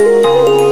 Música